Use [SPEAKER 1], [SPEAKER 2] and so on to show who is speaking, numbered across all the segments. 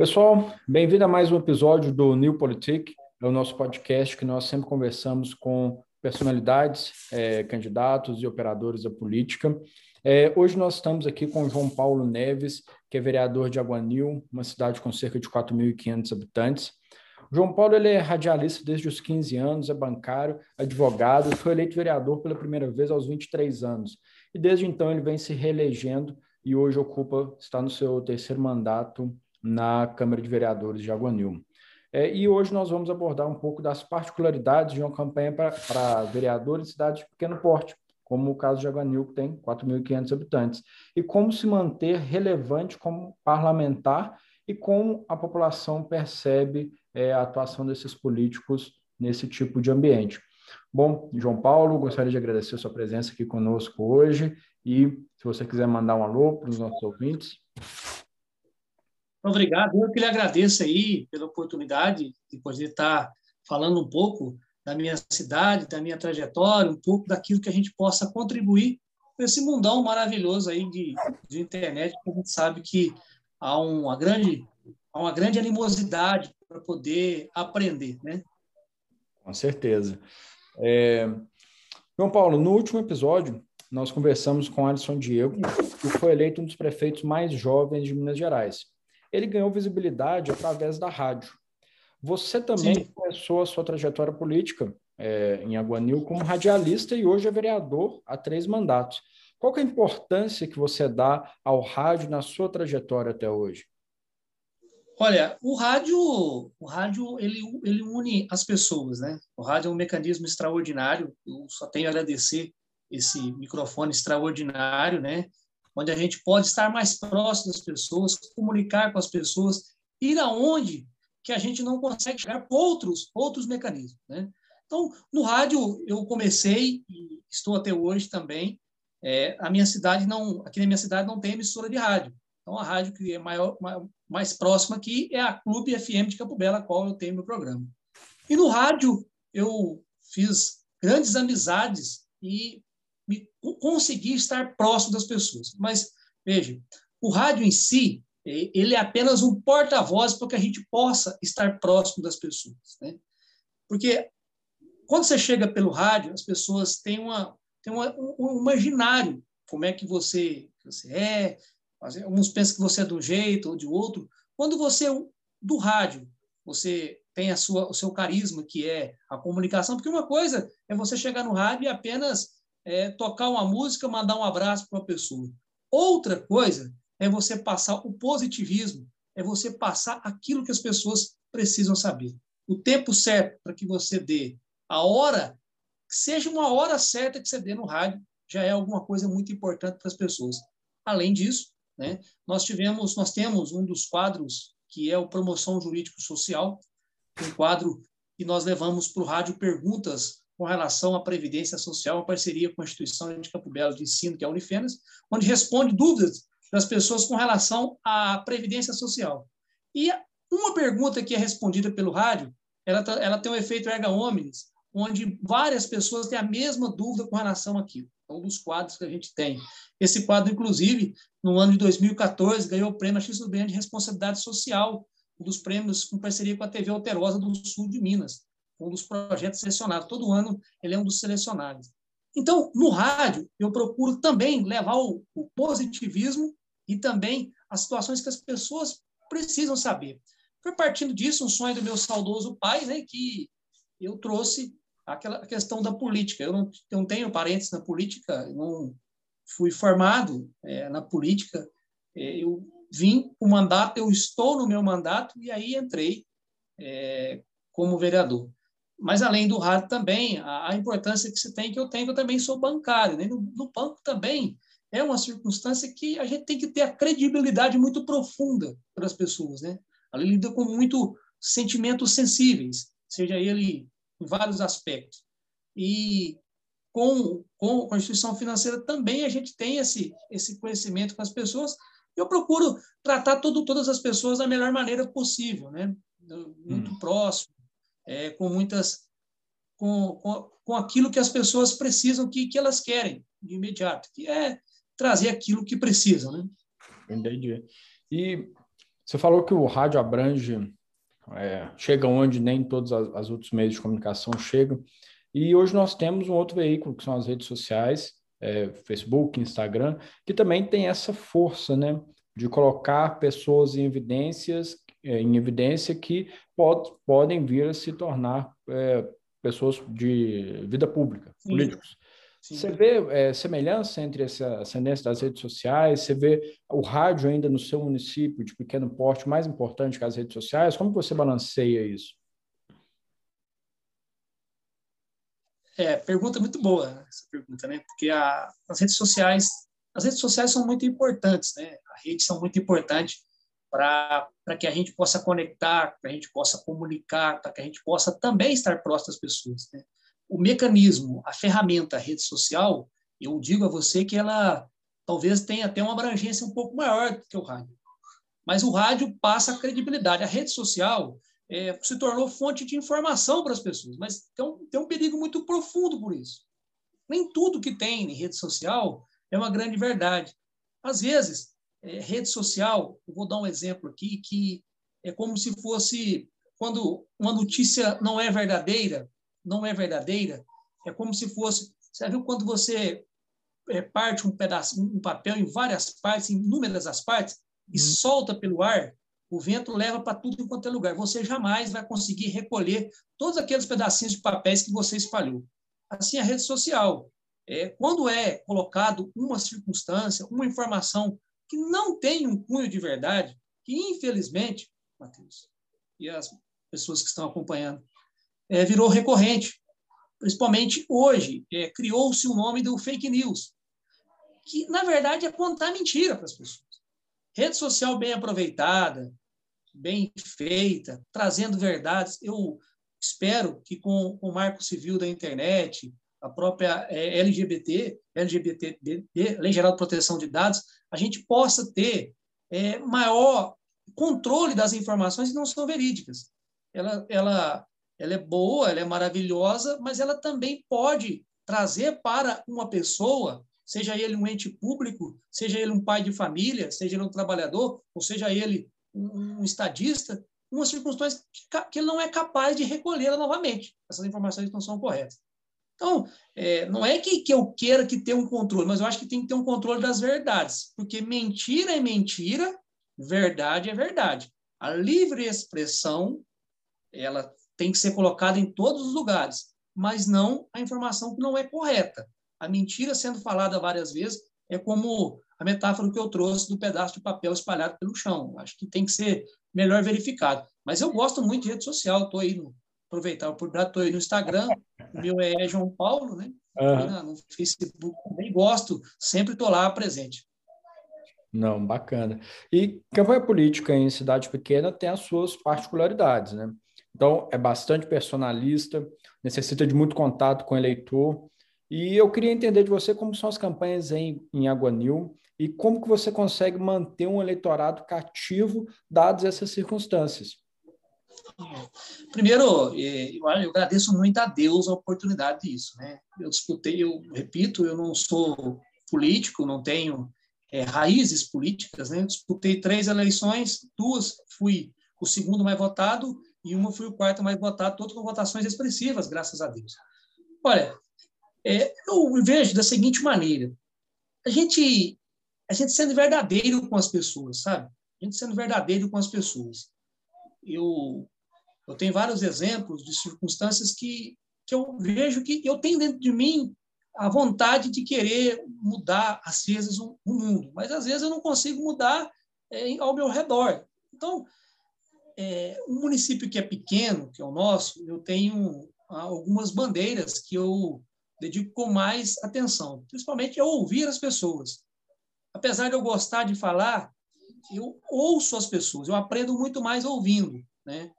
[SPEAKER 1] Pessoal, bem-vindo a mais um episódio do New Politic, é o nosso podcast que nós sempre conversamos com personalidades, é, candidatos e operadores da política. É, hoje nós estamos aqui com o João Paulo Neves, que é vereador de Aguanil, uma cidade com cerca de 4.500 habitantes. O João Paulo ele é radialista desde os 15 anos, é bancário, advogado, foi eleito vereador pela primeira vez aos 23 anos. E desde então ele vem se reelegendo e hoje ocupa, está no seu terceiro mandato na Câmara de Vereadores de Aguanil. É, e hoje nós vamos abordar um pouco das particularidades de uma campanha para vereadores em cidades de pequeno porte, como o caso de Aguanil, que tem 4.500 habitantes, e como se manter relevante como parlamentar e como a população percebe é, a atuação desses políticos nesse tipo de ambiente. Bom, João Paulo, gostaria de agradecer a sua presença aqui conosco hoje e se você quiser mandar um alô para os nossos ouvintes.
[SPEAKER 2] Obrigado, eu que lhe agradeço aí pela oportunidade de poder estar falando um pouco da minha cidade, da minha trajetória, um pouco daquilo que a gente possa contribuir com esse mundão maravilhoso aí de, de internet, que a gente sabe que há uma grande, há uma grande animosidade para poder aprender, né?
[SPEAKER 1] Com certeza. É... João Paulo, no último episódio, nós conversamos com Alisson Diego, que foi eleito um dos prefeitos mais jovens de Minas Gerais ele ganhou visibilidade através da rádio. Você também Sim. começou a sua trajetória política é, em Aguanil como radialista e hoje é vereador há três mandatos. Qual é a importância que você dá ao rádio na sua trajetória até hoje?
[SPEAKER 2] Olha, o rádio, o rádio ele, ele une as pessoas, né? O rádio é um mecanismo extraordinário. Eu só tenho a agradecer esse microfone extraordinário, né? Onde a gente pode estar mais próximo das pessoas, comunicar com as pessoas, ir aonde que a gente não consegue chegar por outros, outros mecanismos. Né? Então, no rádio, eu comecei e estou até hoje também. É, a minha cidade não, aqui na minha cidade não tem emissora de rádio. Então, a rádio que é maior, mais próxima aqui é a Clube FM de Campo Belo, a qual eu tenho meu programa. E no rádio, eu fiz grandes amizades e me, conseguir estar próximo das pessoas. Mas, veja, o rádio em si, ele é apenas um porta-voz para que a gente possa estar próximo das pessoas. Né? Porque quando você chega pelo rádio, as pessoas têm, uma, têm uma, um imaginário, como é que você, você é, alguns pensam que você é de um jeito ou de outro. Quando você, do rádio, você tem a sua, o seu carisma, que é a comunicação, porque uma coisa é você chegar no rádio e apenas é, tocar uma música, mandar um abraço para uma pessoa. Outra coisa é você passar o positivismo, é você passar aquilo que as pessoas precisam saber. O tempo certo para que você dê, a hora, que seja uma hora certa que você dê no rádio, já é alguma coisa muito importante para as pessoas. Além disso, né, nós tivemos, nós temos um dos quadros que é o promoção jurídico social, um quadro que nós levamos para o rádio perguntas com relação à Previdência Social, uma parceria com a instituição de Campo Belo de Ensino, que é a Unifenas, onde responde dúvidas das pessoas com relação à Previdência Social. E uma pergunta que é respondida pelo rádio, ela, tá, ela tem um efeito erga omnes, onde várias pessoas têm a mesma dúvida com relação àquilo. É um dos quadros que a gente tem. Esse quadro, inclusive, no ano de 2014, ganhou o prêmio XUBN de Responsabilidade Social, um dos prêmios com parceria com a TV Alterosa do Sul de Minas um dos projetos selecionados. Todo ano ele é um dos selecionados. Então, no rádio, eu procuro também levar o, o positivismo e também as situações que as pessoas precisam saber. Foi partindo disso um sonho do meu saudoso pai, né, que eu trouxe aquela questão da política. Eu não, não tenho parentes na política, não fui formado é, na política. É, eu vim o mandato, eu estou no meu mandato e aí entrei é, como vereador. Mas, além do rádio, também, a, a, importância que se tem, que eu tenho, que eu também sou bancário. Né? No, no, banco também é uma circunstância que a gente tem que ter a credibilidade muito profunda para as pessoas. Né? Ela lida com muito sentimentos sensíveis, seja ele em vários aspectos. E com, com, a instituição financeira também a gente tem esse, esse conhecimento com as pessoas. Eu procuro tratar todo, todas as pessoas da melhor maneira possível, né? muito hum. próximo, é, com muitas com, com, com aquilo que as pessoas precisam, que, que elas querem de imediato, que é trazer aquilo que precisam. Né?
[SPEAKER 1] Entendi. E Você falou que o rádio abrange, é, chega onde nem todos os outros meios de comunicação chegam. E hoje nós temos um outro veículo, que são as redes sociais, é, Facebook, Instagram, que também tem essa força, né, de colocar pessoas em evidências, em evidência que pod, podem vir a se tornar é, pessoas de vida pública, Sim. políticos. Sim. Você vê é, semelhança entre essa ascendência das redes sociais? Você vê o rádio ainda no seu município de pequeno porte mais importante que as redes sociais? Como você balanceia isso?
[SPEAKER 2] É, pergunta muito boa essa pergunta, né? Porque a, as redes sociais, as redes sociais são muito importantes, né? As redes são muito importantes para que a gente possa conectar, para a gente possa comunicar, para que a gente possa também estar próximo das pessoas, né? o mecanismo, a ferramenta, a rede social, eu digo a você que ela talvez tenha até uma abrangência um pouco maior do que o rádio. Mas o rádio passa a credibilidade. A rede social é, se tornou fonte de informação para as pessoas, mas tem um, tem um perigo muito profundo por isso. Nem tudo que tem em rede social é uma grande verdade. Às vezes, é, rede social, eu vou dar um exemplo aqui, que é como se fosse quando uma notícia não é verdadeira, não é verdadeira, é como se fosse. Você viu quando você é, parte um pedaço, um papel em várias partes, em inúmeras as partes, e hum. solta pelo ar, o vento leva para tudo enquanto é lugar. Você jamais vai conseguir recolher todos aqueles pedacinhos de papéis que você espalhou. Assim, a rede social. É, quando é colocado uma circunstância, uma informação que não tem um cunho de verdade, que infelizmente, Matheus, e as pessoas que estão acompanhando, é, virou recorrente. Principalmente hoje, é, criou-se o nome do fake news, que, na verdade, é contar mentira para as pessoas. Rede social bem aproveitada, bem feita, trazendo verdades. Eu espero que com, o marco civil da internet, a própria é, LGBT, LGBT, Lei Geral de Proteção de Dados, a gente possa ter é, maior controle das informações que não são verídicas. Ela, ela ela é boa, ela é maravilhosa, mas ela também pode trazer para uma pessoa, seja ele um ente público, seja ele um pai de família, seja ele um trabalhador, ou seja ele um estadista, uma circunstância que ele não é capaz de recolhê-la novamente. Essas informações não são corretas. Então, é, não é que, que eu queira que tenha um controle, mas eu acho que tem que ter um controle das verdades, porque mentira é mentira, verdade é verdade. A livre expressão, ela tem que ser colocada em todos os lugares, mas não a informação que não é correta. A mentira sendo falada várias vezes é como a metáfora que eu trouxe do pedaço de papel espalhado pelo chão. Acho que tem que ser melhor verificado. Mas eu gosto muito de rede social, estou aí no aproveitar oportunidade, estou aí no Instagram, o meu é João Paulo, né? Uhum. No Facebook também gosto, sempre estou lá presente.
[SPEAKER 1] Não, bacana. E campanha política em cidade pequena tem as suas particularidades, né? Então, é bastante personalista, necessita de muito contato com o eleitor. E eu queria entender de você como são as campanhas em, em Aguanil e como que você consegue manter um eleitorado cativo dadas essas circunstâncias.
[SPEAKER 2] Primeiro, é, eu agradeço muito a Deus a oportunidade disso. Né? Eu disputei, eu repito, eu não sou político, não tenho é, raízes políticas. Né? Eu disputei três eleições, duas fui o segundo mais votado e uma foi o quarto mais votado, todos com votações expressivas, graças a Deus. Olha, é, eu vejo da seguinte maneira: a gente, a gente sendo verdadeiro com as pessoas, sabe? A gente sendo verdadeiro com as pessoas. Eu, eu tenho vários exemplos de circunstâncias que, que eu vejo que eu tenho dentro de mim a vontade de querer mudar, às vezes, o, o mundo, mas às vezes eu não consigo mudar é, ao meu redor. Então, é, um município que é pequeno, que é o nosso, eu tenho algumas bandeiras que eu dedico com mais atenção, principalmente a ouvir as pessoas. Apesar de eu gostar de falar, eu ouço as pessoas, eu aprendo muito mais ouvindo. Né?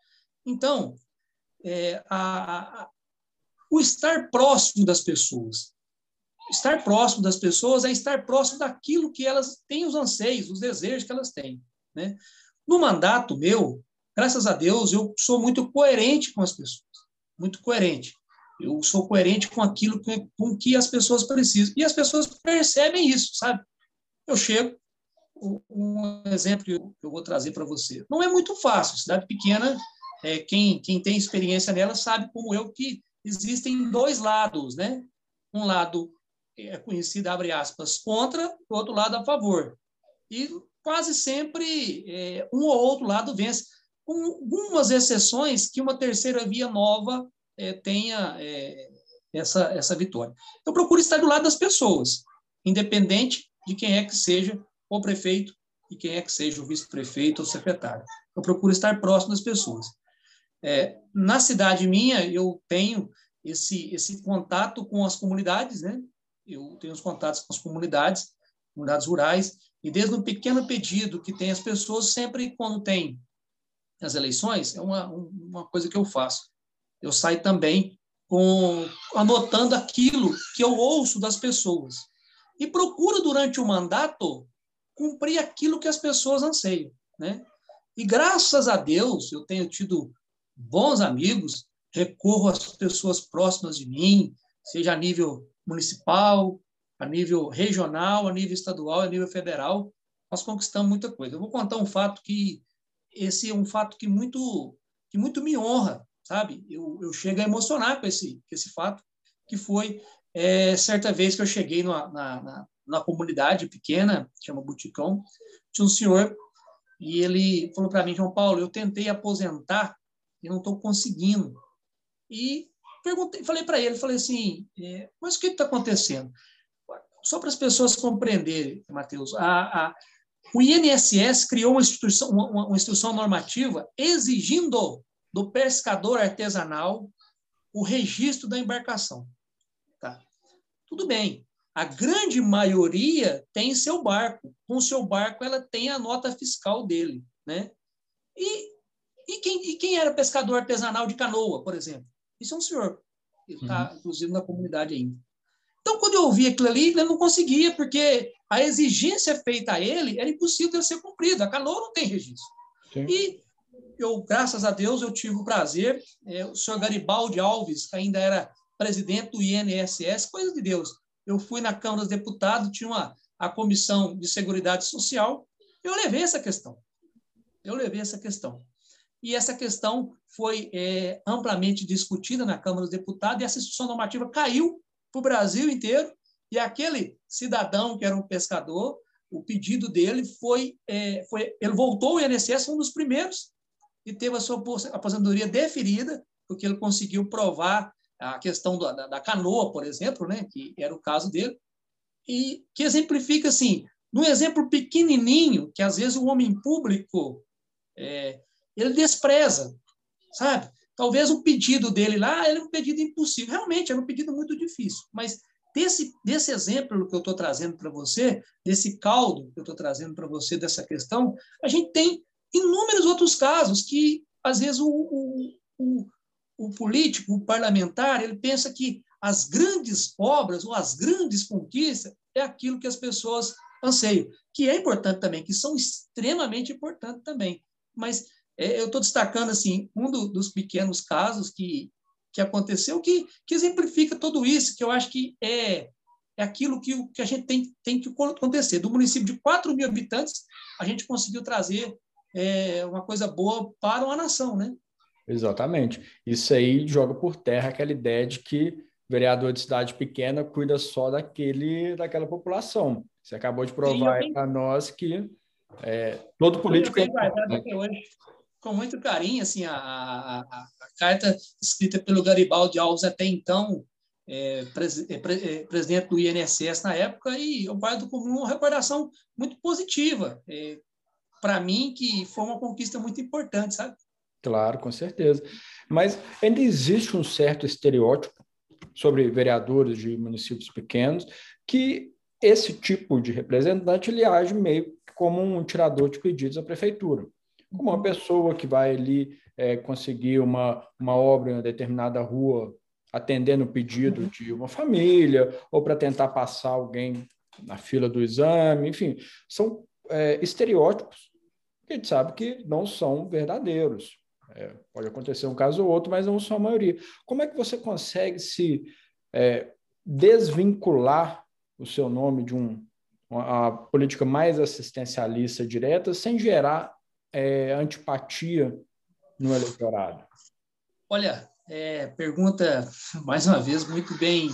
[SPEAKER 2] Então, é, a, a, o estar próximo das pessoas. Estar próximo das pessoas é estar próximo daquilo que elas têm, os anseios, os desejos que elas têm. Né? No mandato meu, graças a Deus, eu sou muito coerente com as pessoas, muito coerente. Eu sou coerente com aquilo que, com que as pessoas precisam. E as pessoas percebem isso, sabe? Eu chego, um exemplo que eu vou trazer para você. Não é muito fácil. Cidade pequena, é, quem, quem tem experiência nela sabe, como eu, que existem dois lados, né? Um lado é conhecido, abre aspas, contra, o outro lado a favor. E quase sempre é, um ou outro lado vence, com algumas exceções que uma terceira via nova é, tenha é, essa, essa vitória. Eu procuro estar do lado das pessoas, independente de quem é que seja o prefeito e quem é que seja o vice-prefeito ou secretário. Eu procuro estar próximo das pessoas. É, na cidade minha, eu tenho esse, esse contato com as comunidades, né? Eu tenho os contatos com as comunidades, comunidades rurais, e desde um pequeno pedido que tem as pessoas, sempre quando tem as eleições, é uma, uma coisa que eu faço. Eu saio também com, anotando aquilo que eu ouço das pessoas. E procuro, durante o mandato, cumprir aquilo que as pessoas anseiam. Né? E graças a Deus, eu tenho tido bons amigos, recorro às pessoas próximas de mim, seja a nível municipal, a nível regional, a nível estadual, a nível federal, nós conquistamos muita coisa. Eu vou contar um fato que esse é um fato que muito que muito me honra, sabe? Eu, eu chego a emocionar com esse esse fato, que foi é, certa vez que eu cheguei na, na, na comunidade pequena, chama Buticão, tinha um senhor e ele falou para mim, João Paulo, eu tentei aposentar e não estou conseguindo. E perguntei, falei para ele, falei assim, é, mas o que está acontecendo? Só para as pessoas compreenderem, Matheus, a, a, o INSS criou uma instituição, uma, uma instituição normativa exigindo do pescador artesanal o registro da embarcação. Tá? Tudo bem. A grande maioria tem seu barco. Com seu barco, ela tem a nota fiscal dele. Né? E, e, quem, e quem era pescador artesanal de canoa, por exemplo? Isso é um senhor. Ele está, uhum. inclusive, na comunidade ainda. Então, quando eu ouvi aquilo ali, ele não conseguia, porque a exigência feita a ele era impossível de ser cumprida. A canoa não tem registro. Sim. E eu, graças a Deus, eu tive o prazer, é, o senhor Garibaldi Alves, que ainda era presidente do INSS, coisa de Deus. Eu fui na Câmara dos Deputados, tinha uma, a Comissão de Seguridade Social, eu levei essa questão. Eu levei essa questão. E essa questão foi é, amplamente discutida na Câmara dos Deputados, e essa instituição normativa caiu para o Brasil inteiro, e aquele cidadão que era um pescador, o pedido dele foi, é, foi ele voltou ao INSS, um dos primeiros, e teve a sua aposentadoria deferida, porque ele conseguiu provar a questão da, da canoa, por exemplo, né, que era o caso dele, e que exemplifica assim, num exemplo pequenininho, que às vezes o homem público é, ele despreza, sabe? Talvez o pedido dele lá era um pedido impossível. Realmente, era um pedido muito difícil. Mas desse, desse exemplo que eu estou trazendo para você, desse caldo que eu estou trazendo para você, dessa questão, a gente tem inúmeros outros casos que, às vezes, o, o, o, o político, o parlamentar, ele pensa que as grandes obras ou as grandes conquistas é aquilo que as pessoas anseiam, que é importante também, que são extremamente importantes também. Mas é, eu estou destacando assim um do, dos pequenos casos que, que aconteceu que, que exemplifica tudo isso, que eu acho que é, é aquilo que, que a gente tem, tem que acontecer. Do município de 4 mil habitantes, a gente conseguiu trazer é, uma coisa boa para uma nação, né?
[SPEAKER 1] Exatamente. Isso aí joga por terra aquela ideia de que vereador de cidade pequena cuida só daquele, daquela população. Você acabou de provar para nós que é, todo político.
[SPEAKER 2] Eu tenho hoje com muito carinho assim a, a, a, carta escrita pelo Garibaldi Alves até então é, pres, é, é presidente do INSS na época e eu guardo como uma recordação muito positiva é, para mim que foi uma conquista muito importante sabe
[SPEAKER 1] claro com certeza mas ainda existe um certo estereótipo sobre vereadores de municípios pequenos que esse tipo de representante ele age meio como um tirador de pedidos à prefeitura uma pessoa que vai ali é, conseguir uma, uma obra em uma determinada rua, atendendo o pedido uhum. de uma família, ou para tentar passar alguém na fila do exame, enfim, são é, estereótipos que a gente sabe que não são verdadeiros. É, pode acontecer um caso ou outro, mas não são a maioria. Como é que você consegue se é, desvincular o seu nome de um a política mais assistencialista direta, sem gerar é, antipatia no eleitorado?
[SPEAKER 2] Olha, é, pergunta mais uma vez muito bem,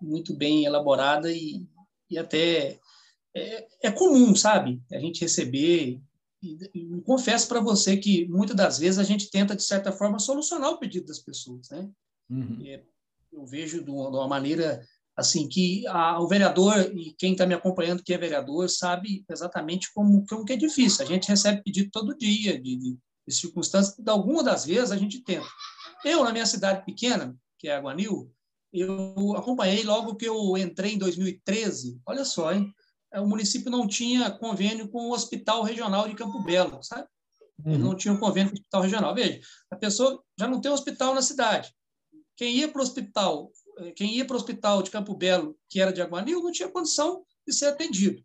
[SPEAKER 2] muito bem elaborada e, e até é, é comum, sabe? A gente receber e, confesso para você que muitas das vezes a gente tenta de certa forma solucionar o pedido das pessoas, né? Uhum. É, eu vejo de uma, de uma maneira assim que a, o vereador e quem está me acompanhando que é vereador sabe exatamente como, como que é difícil. A gente recebe pedido todo dia de, de, de circunstâncias. De alguma das vezes a gente tenta. Eu na minha cidade pequena, que é Aguanil, eu acompanhei logo que eu entrei em 2013. Olha só, hein? O município não tinha convênio com o Hospital Regional de Campo Belo, sabe? Uhum. Ele não tinha um convênio com o Hospital Regional. Veja, a pessoa já não tem um hospital na cidade. Quem ia para o hospital quem ia para o hospital de Campo Belo, que era de Aguanil, não tinha condição de ser atendido.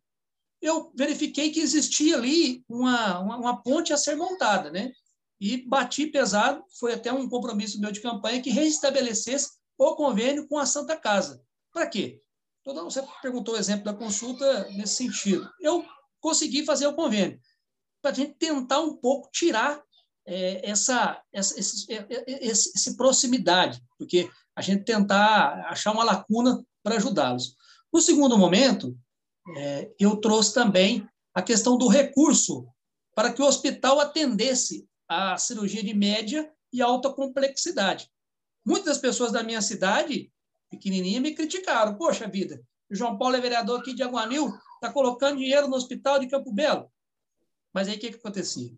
[SPEAKER 2] Eu verifiquei que existia ali uma, uma, uma ponte a ser montada, né? E bati pesado, foi até um compromisso meu de campanha que reestabelecesse o convênio com a Santa Casa. Para quê? Então, você perguntou o exemplo da consulta nesse sentido. Eu consegui fazer o convênio para a gente tentar um pouco tirar é, essa, essa esse, esse, é, é, esse, proximidade, porque a gente tentar achar uma lacuna para ajudá-los. No segundo momento, é, eu trouxe também a questão do recurso para que o hospital atendesse a cirurgia de média e alta complexidade. Muitas pessoas da minha cidade, pequenininha, me criticaram. Poxa vida, o João Paulo é vereador aqui de Aguanil, está colocando dinheiro no hospital de Campo Belo. Mas aí o que, que acontecia?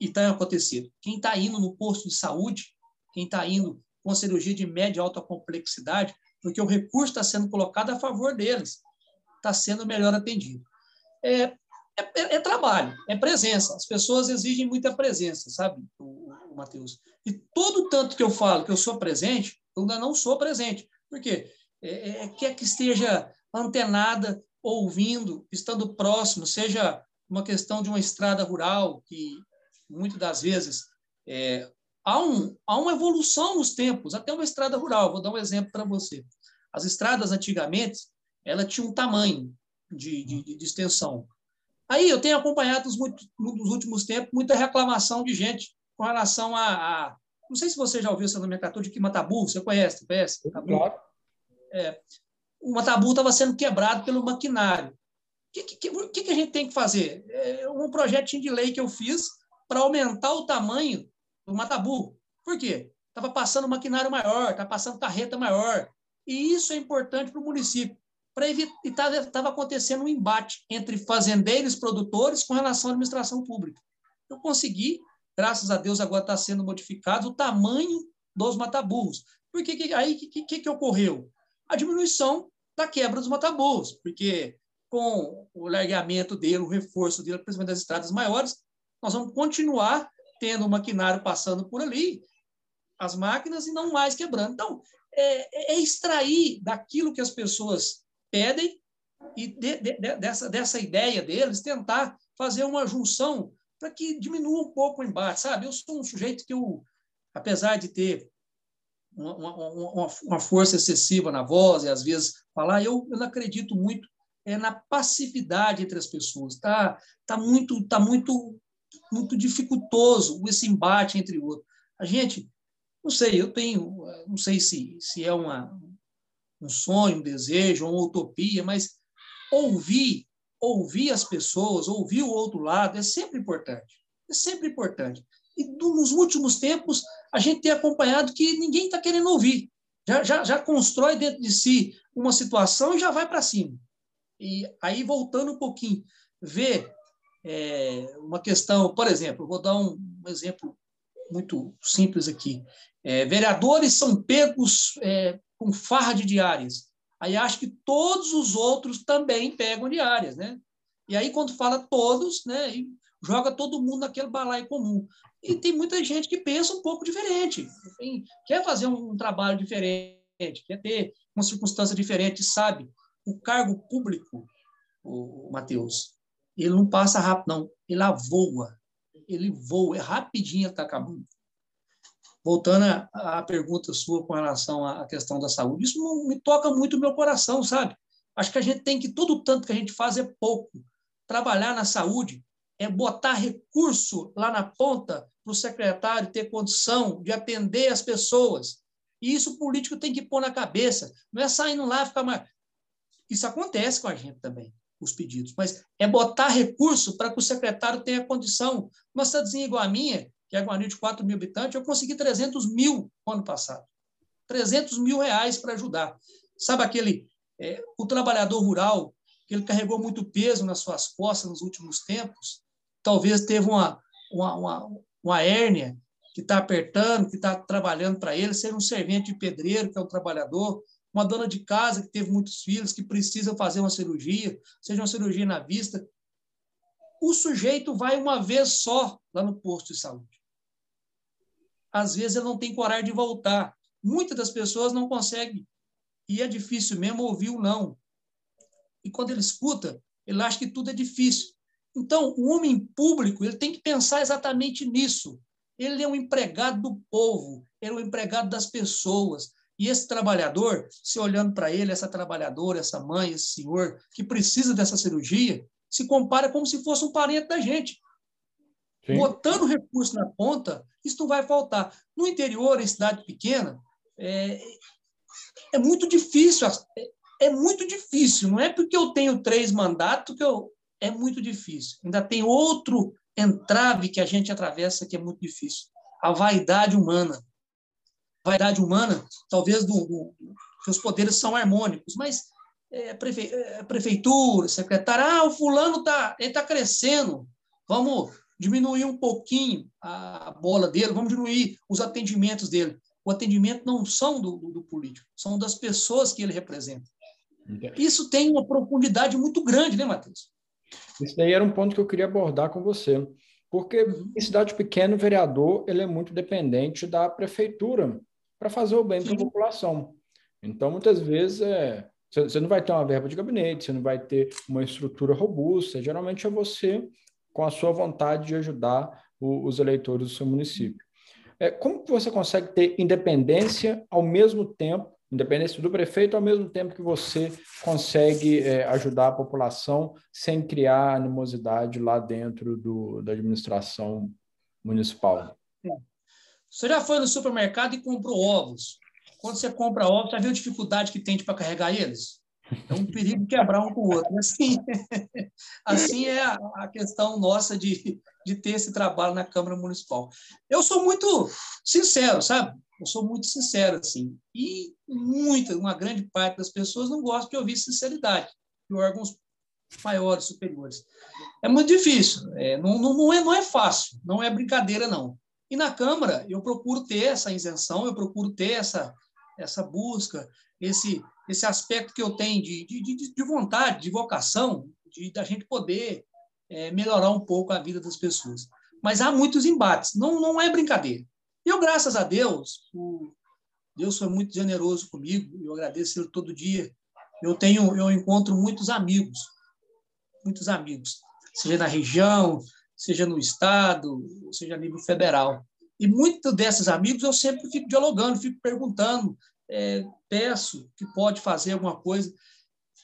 [SPEAKER 2] E está acontecendo. Quem está indo no posto de saúde, quem está indo com cirurgia de média e alta complexidade, porque o recurso está sendo colocado a favor deles, está sendo melhor atendido. É, é, é, é, trabalho, é presença. As pessoas exigem muita presença, sabe, o, o Matheus? E todo tanto que eu falo que eu sou presente, eu ainda não sou presente. Por quê? É, é, é quer que esteja antenada, ouvindo, estando próximo, seja uma questão de uma estrada rural, que muitas das vezes é, há, um, há uma evolução nos tempos, até uma estrada rural. Vou dar um exemplo para você. As estradas, antigamente, ela tinha um tamanho de, de, de extensão. Aí eu tenho acompanhado nos, muito, nos, últimos tempos muita reclamação de gente com relação a, a não sei se você já ouviu essa nomenclatura de que Matabu, você conhece, conhece? Claro. É, o Matabu estava sendo quebrado pelo maquinário. O que, que, que, que, a gente tem que fazer? É um projetinho de lei que eu fiz para aumentar o tamanho do Matabu. Por quê? Estava passando maquinário maior, estava passando carreta maior. E isso é importante para o município. Para evitar, estava acontecendo um embate entre fazendeiros e produtores com relação à administração pública. Eu consegui, graças a Deus, agora está sendo modificado o tamanho dos mataburros. Por que, aí, o que, que, que ocorreu? A diminuição da quebra dos mataburros, porque com o largamento dele, o reforço dele, principalmente das estradas maiores, nós vamos continuar tendo o maquinário passando por ali, as máquinas, e não mais quebrando. Então, é, é extrair daquilo que as pessoas pedem e de, de, dessa, dessa ideia deles tentar fazer uma junção para que diminua um pouco o embate, sabe? Eu sou um sujeito que, eu, apesar de ter uma, uma, uma, força excessiva na voz e às vezes falar, eu, eu não acredito muito é na passividade entre as pessoas. Tá, tá muito, tá muito muito dificultoso esse embate entre o. A gente, não sei, eu tenho, não sei se, se é uma, um sonho, um desejo, uma utopia, mas ouvir, ouvir as pessoas, ouvir o outro lado é sempre importante. É sempre importante. E nos últimos tempos, a gente tem acompanhado que ninguém está querendo ouvir. Já, já, já constrói dentro de si uma situação e já vai para cima. E aí, voltando um pouquinho, ver é, uma questão, por exemplo, vou dar um, um exemplo muito simples aqui. É, vereadores são pegos é, com farra de diárias. Aí acho que todos os outros também pegam diárias, né? E aí, quando fala todos, né, joga todo mundo naquele balaio comum. E tem muita gente que pensa um pouco diferente, tem, quer fazer um, um trabalho diferente, quer ter uma circunstância diferente, sabe? O cargo público, o, o Matheus, ele não passa rápido, não. Ele voa. Ele voa. É rapidinho está acabando. Voltando à pergunta sua com relação à questão da saúde, isso me toca muito o meu coração, sabe? Acho que a gente tem que, todo o tanto que a gente faz é pouco. Trabalhar na saúde é botar recurso lá na ponta para o secretário ter condição de atender as pessoas. E isso o político tem que pôr na cabeça. Não é saindo lá e ficar mais. Isso acontece com a gente também, os pedidos. Mas é botar recurso para que o secretário tenha condição. Uma cidadezinha igual a minha, que é Guarani de 4 mil habitantes, eu consegui 300 mil no ano passado. 300 mil reais para ajudar. Sabe aquele é, o trabalhador rural, que ele carregou muito peso nas suas costas nos últimos tempos, talvez teve uma, uma, uma, uma hérnia que está apertando, que está trabalhando para ele, seja um servente de pedreiro, que é um trabalhador, uma dona de casa que teve muitos filhos, que precisa fazer uma cirurgia, seja uma cirurgia na vista. O sujeito vai uma vez só lá no posto de saúde. Às vezes ele não tem coragem de voltar. Muitas das pessoas não conseguem e é difícil mesmo ouvir o não. E quando ele escuta, ele acha que tudo é difícil. Então, o homem público ele tem que pensar exatamente nisso. Ele é um empregado do povo, ele é um empregado das pessoas. E esse trabalhador, se olhando para ele, essa trabalhadora, essa mãe, esse senhor que precisa dessa cirurgia, se compara como se fosse um parente da gente. Sim. Botando recurso na ponta, isso não vai faltar. No interior, em cidade pequena, é, é muito difícil. É muito difícil. Não é porque eu tenho três mandatos que eu. É muito difícil. Ainda tem outro entrave que a gente atravessa que é muito difícil. A vaidade humana. A vaidade humana, talvez, do, do que os poderes são harmônicos, mas é, prefe, é, prefeitura, secretário, ah, o fulano está ele tá crescendo, vamos diminuir um pouquinho a bola dele, vamos diminuir os atendimentos dele o atendimento não são do, do, político, são das pessoas que ele representa. Isso tem uma profundidade muito grande, né, Matheus?
[SPEAKER 1] Isso daí era um ponto que eu queria abordar com você, porque uhum. em cidade pequena o vereador ele é muito dependente da prefeitura para fazer o bem para a população. Então, muitas vezes, é, você não vai ter uma verba de gabinete, você não vai ter uma estrutura robusta, geralmente é você com a sua vontade de ajudar o, os eleitores do seu município. É, como que você consegue ter independência ao mesmo tempo, independência do prefeito, ao mesmo tempo que você consegue é, ajudar a população sem criar animosidade lá dentro do, da administração municipal?
[SPEAKER 2] Você já foi no supermercado e comprou ovos. Quando você compra ovos, já viu a dificuldade que tem para carregar eles? É um perigo quebrar um com o outro. Assim, assim é a, questão nossa de, de ter esse trabalho na Câmara Municipal. Eu sou muito sincero, sabe? Eu sou muito sincero, assim. E muita, uma grande parte das pessoas não gosta de ouvir sinceridade de órgãos maiores, superiores. É muito difícil, é, não, não, é, não é fácil, não é brincadeira, não. E na Câmara, eu procuro ter essa isenção, eu procuro ter essa, essa busca, esse, esse aspecto que eu tenho de, de, de, de vontade, de vocação, de da gente poder é, melhorar um pouco a vida das pessoas. Mas há muitos embates, não, não é brincadeira. Eu, graças a Deus, o, Deus foi muito generoso comigo, eu agradeço ele todo dia. Eu tenho, eu encontro muitos amigos, muitos amigos, seja na região, seja no estado, seja a nível federal. E muitos desses amigos eu sempre fico dialogando, fico perguntando, é, peço que pode fazer alguma coisa.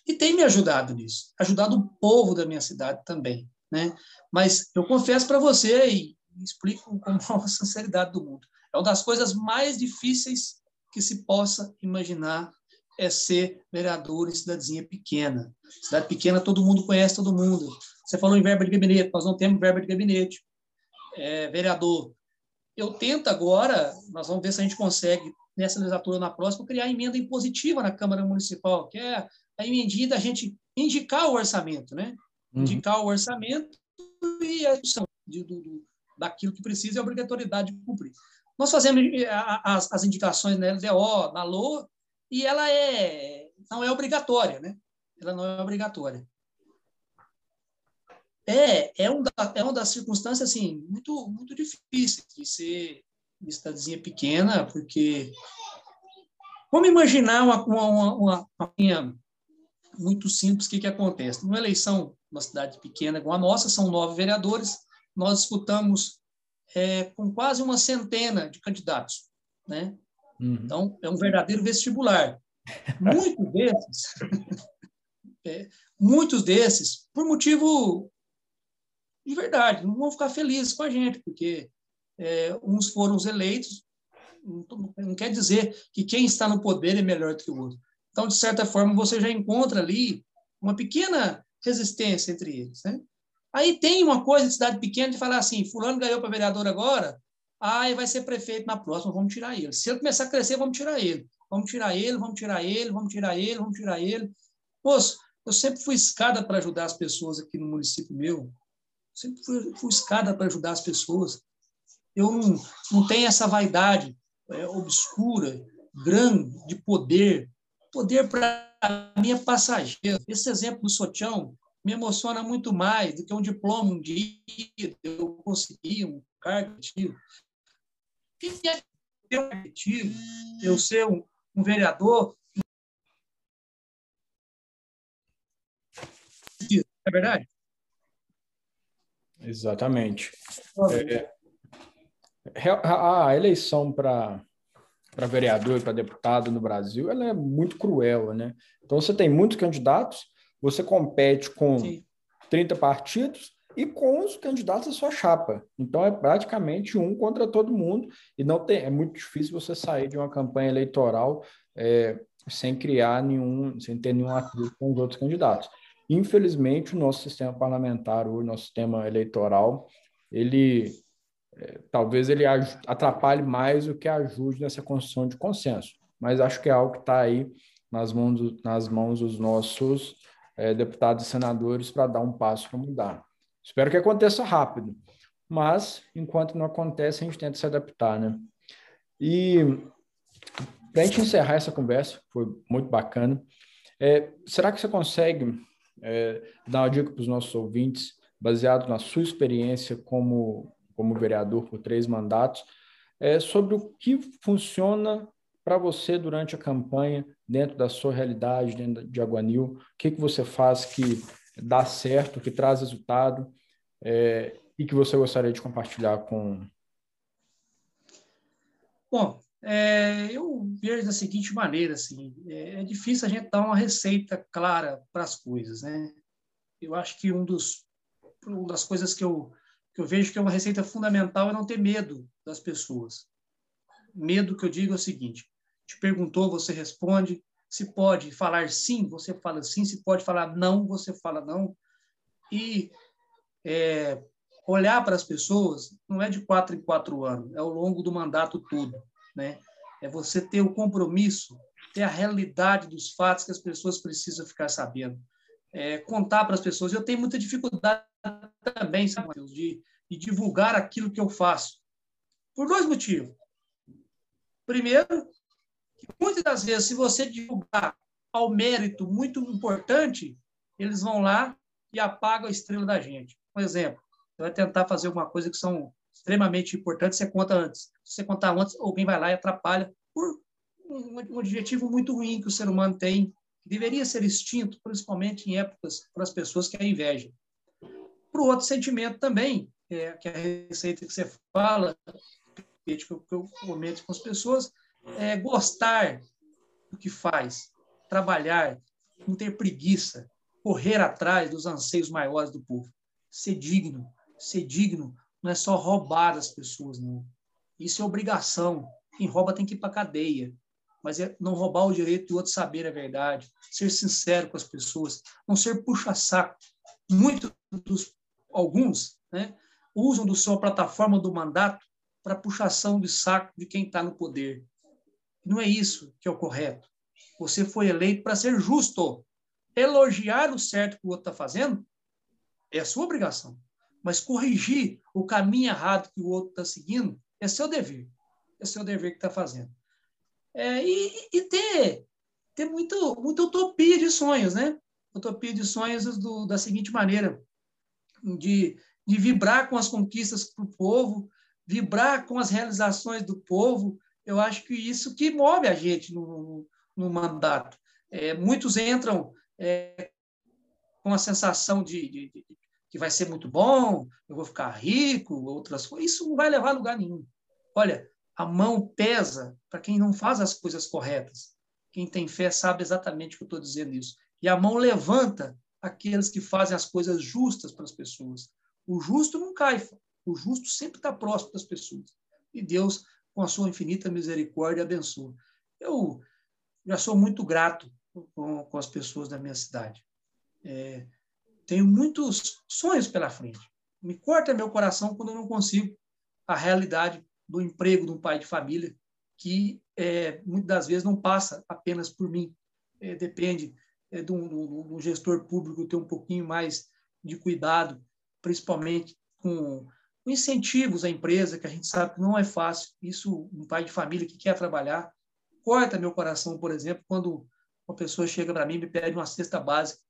[SPEAKER 2] E tem me ajudado nisso, ajudado o povo da minha cidade também. Né? Mas eu confesso para você e explico com a maior sinceridade do mundo. É uma das coisas mais difíceis que se possa imaginar é ser vereador em cidadezinha pequena. Cidade pequena, todo mundo conhece todo mundo. Você falou em verba de gabinete, nós não temos verba de gabinete. É, vereador, eu tento agora, nós vamos ver se a gente consegue, nessa legislatura na próxima, criar emenda impositiva na Câmara Municipal, que é a emendinha da gente indicar o orçamento, né? Uhum. Indicar o orçamento e a discussão de, do, daquilo que precisa e a obrigatoriedade de cumprir. Nós fazemos eh, as, as indicações na LDO, na LOA, e ela é, não é obrigatória, né? Ela não é obrigatória. É, é, um da, é uma das circunstâncias assim, muito, muito difíceis de ser de cidadezinha pequena, porque vamos imaginar uma, uma, uma, uma linha muito simples, o que, que acontece? Numa eleição, uma cidade pequena como a nossa, são nove vereadores, nós disputamos é, com quase uma centena de candidatos, né? Uhum. Então, é um verdadeiro vestibular. Muitos desses, é, muitos desses, por motivo de verdade, não vão ficar felizes com a gente, porque é, uns foram os eleitos, não, não quer dizer que quem está no poder é melhor do que o outro. Então, de certa forma, você já encontra ali uma pequena resistência entre eles. Né? Aí tem uma coisa de cidade pequena de falar assim: Fulano ganhou para vereador agora, aí vai ser prefeito na próxima, vamos tirar ele. Se ele começar a crescer, vamos tirar ele. Vamos tirar ele, vamos tirar ele, vamos tirar ele, vamos tirar ele. Moço, eu sempre fui escada para ajudar as pessoas aqui no município meu. Sempre fui, escada para ajudar as pessoas. Eu não, não tenho essa vaidade é, obscura, grande, de poder. Poder para mim é passageiro. Esse exemplo do Sotião me emociona muito mais do que um diploma um dia, eu consegui um cargo ativo. O que é ter um objetivo? Eu ser um, um vereador? É verdade?
[SPEAKER 1] Exatamente. É, a eleição para para vereador e para deputado no Brasil, ela é muito cruel, né? Então você tem muitos candidatos, você compete com Sim. 30 partidos e com os candidatos da sua chapa. Então é praticamente um contra todo mundo e não tem, é muito difícil você sair de uma campanha eleitoral é, sem criar nenhum, sem ter nenhum atrito com os outros candidatos. Infelizmente, o nosso sistema parlamentar, o nosso sistema eleitoral, ele é, talvez ele atrapalhe mais do que ajude nessa construção de consenso. Mas acho que é algo que está aí nas mãos, nas mãos dos nossos é, deputados e senadores para dar um passo para mudar. Espero que aconteça rápido, mas enquanto não acontece, a gente tenta se adaptar, né? E para a gente encerrar essa conversa, foi muito bacana. É, será que você consegue é, dar uma dica para os nossos ouvintes, baseado na sua experiência como, como vereador por três mandatos, é, sobre o que funciona para você durante a campanha, dentro da sua realidade, dentro de Aguanil? O que, que você faz que dá certo, que traz resultado é, e que você gostaria de compartilhar com.
[SPEAKER 2] Bom, é, eu vejo da seguinte maneira, assim, é, é, difícil a gente dar uma receita clara para as coisas, né? Eu acho que um dos, uma das coisas que eu, que eu vejo que é uma receita fundamental é não ter medo das pessoas. Medo que eu digo é o seguinte: te perguntou, você responde. Se pode falar sim, você fala sim. Se pode falar não, você fala não. E é, olhar para as pessoas não é de quatro em quatro anos, é ao longo do mandato todo né? É você ter o compromisso, ter a realidade dos fatos que as pessoas precisam ficar sabendo, é, contar para as pessoas. Eu tenho muita dificuldade também, sabe, Deus, de, de divulgar aquilo que eu faço, por dois motivos. Primeiro, muitas das vezes, se você divulgar ao mérito muito importante, eles vão lá e apagam a estrela da gente. Por exemplo, você vai tentar fazer alguma coisa que são extremamente importante, você conta antes. Se você contar antes, alguém vai lá e atrapalha por um, um objetivo muito ruim que o ser humano tem, que deveria ser extinto, principalmente em épocas para as pessoas que a inveja. Para o outro sentimento também, é, que é a receita que você fala, que eu, que eu comento com as pessoas, é gostar do que faz, trabalhar, não ter preguiça, correr atrás dos anseios maiores do povo, ser digno, ser digno não é só roubar as pessoas, não. Isso é obrigação. Quem rouba tem que ir para cadeia. Mas é não roubar o direito do outro saber a verdade, ser sincero com as pessoas, não ser puxa-saco. Muitos dos alguns, né, usam do sua plataforma do mandato para puxação de saco de quem está no poder. Não é isso que é o correto. Você foi eleito para ser justo. Elogiar o certo que o outro está fazendo é a sua obrigação mas corrigir o caminho errado que o outro está seguindo é seu dever. É seu dever que está fazendo. É, e, e, ter, ter muito, muita utopia de sonhos, né? Utopia de sonhos do, da seguinte maneira, de, de vibrar com as conquistas do povo, vibrar com as realizações do povo. Eu acho que isso que move a gente no, no mandato. É, muitos entram é, com a sensação de, de, que vai ser muito bom, eu vou ficar rico, outras coisas. Isso não vai levar a lugar nenhum. Olha, a mão pesa para quem não faz as coisas corretas. Quem tem fé sabe exatamente o que eu estou dizendo isso. E a mão levanta aqueles que fazem as coisas justas para as pessoas. O justo não cai, o justo sempre está próximo das pessoas. E Deus, com a sua infinita misericórdia, abençoa. Eu já sou muito grato com, com as pessoas da minha cidade. É, tenho muitos sonhos pela frente. Me corta meu coração quando eu não consigo a realidade do emprego de um pai de família, que é, muitas das vezes não passa apenas por mim. É, depende é, de, um, gestor público ter um pouquinho mais de cuidado, principalmente com incentivos à empresa, que a gente sabe que não é fácil. Isso, um pai de família que quer trabalhar, corta meu coração, por exemplo, quando uma pessoa chega para mim e me pede uma cesta básica,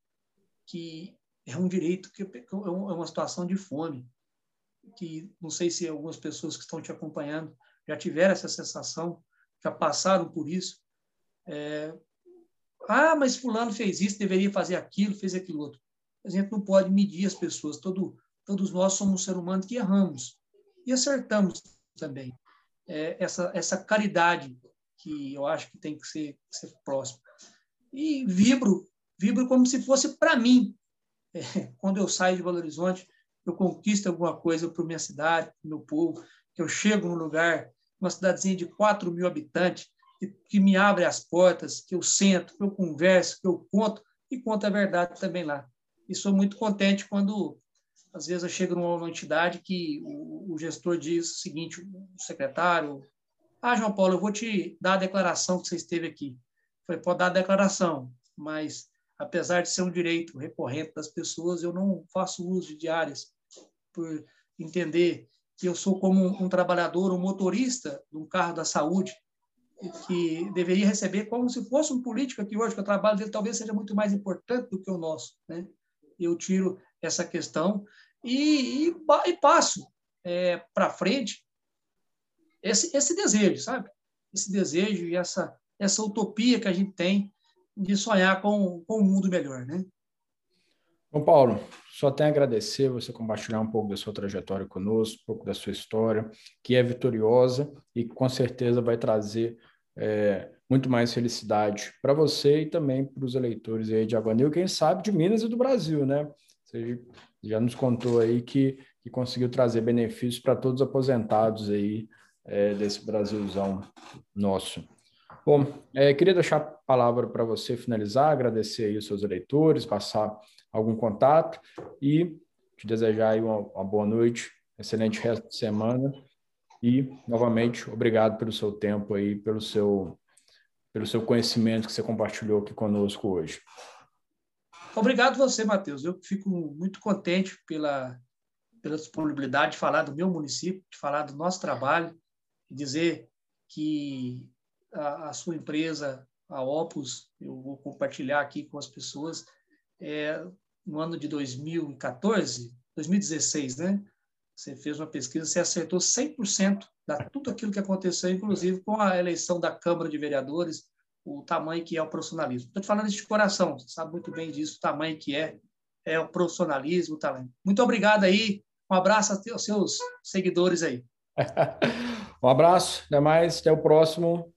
[SPEAKER 2] que é um direito, que é, é uma situação de fome, que não sei se algumas pessoas que estão te acompanhando já tiveram essa sensação, já passaram por isso. É, ah, mas fulano fez isso, deveria fazer aquilo, fez aquilo outro. A gente não pode medir as pessoas. Todo, todos nós somos seres humanos que erramos e acertamos também. É, essa, essa caridade que eu acho que tem que ser, ser próximo. E vibro, vibro como se fosse para mim. É, quando eu saio de Belo Horizonte, eu conquisto alguma coisa para minha cidade, para meu povo, que eu chego num lugar, uma cidadezinha de 4 mil habitantes, que, que me abre as portas, que eu sento, que eu converso, que eu conto, e conto a verdade também lá. E sou muito contente quando, às vezes, eu chego numa entidade que o, o gestor diz o seguinte, o secretário, ah, João Paulo, eu vou te dar a declaração que você esteve aqui. Falei, pode dar a declaração, mas apesar de ser um direito recorrente das pessoas, eu não faço uso de diárias, por entender que eu sou como um, trabalhador, um motorista de um carro da saúde, que deveria receber como se fosse um político aqui hoje, que o trabalho dele talvez seja muito mais importante do que o nosso. Né? Eu tiro essa questão e, e, e passo é, para frente esse, esse desejo, sabe? Esse desejo e essa, essa utopia que a gente tem de sonhar com, com um mundo melhor, né?
[SPEAKER 1] Bom, Paulo, só tenho a agradecer você compartilhar um pouco da sua trajetória conosco, um pouco da sua história, que é vitoriosa e com certeza vai trazer é, muito mais felicidade para você e também para os eleitores aí de Aguanil, quem sabe de Minas e do Brasil, né? Você já nos contou aí que, que conseguiu trazer benefícios para todos os aposentados aí é, desse Brasilzão nosso. Bom, é, queria deixar a palavra para você finalizar, agradecer aí os seus eleitores, passar algum contato e te desejar aí uma, uma boa noite, excelente resto de semana e, novamente, obrigado pelo seu tempo aí, pelo seu, pelo seu conhecimento que você compartilhou aqui conosco hoje.
[SPEAKER 2] Obrigado você, Matheus. Eu fico muito contente pela, pela disponibilidade de falar do meu município, de falar do nosso trabalho, dizer que a, a, sua empresa, a Opus, eu vou compartilhar aqui com as pessoas, é, no ano de 2014, 2016, né? Você fez uma pesquisa, você acertou 100% da tudo aquilo que aconteceu, inclusive com a eleição da Câmara de Vereadores, o tamanho que é o profissionalismo. Estou te falando isso de coração, você sabe muito bem disso, o tamanho que é, é o profissionalismo, o talento. Muito obrigado aí, um abraço aos seus seguidores aí.
[SPEAKER 1] Um abraço, até mais, até o próximo.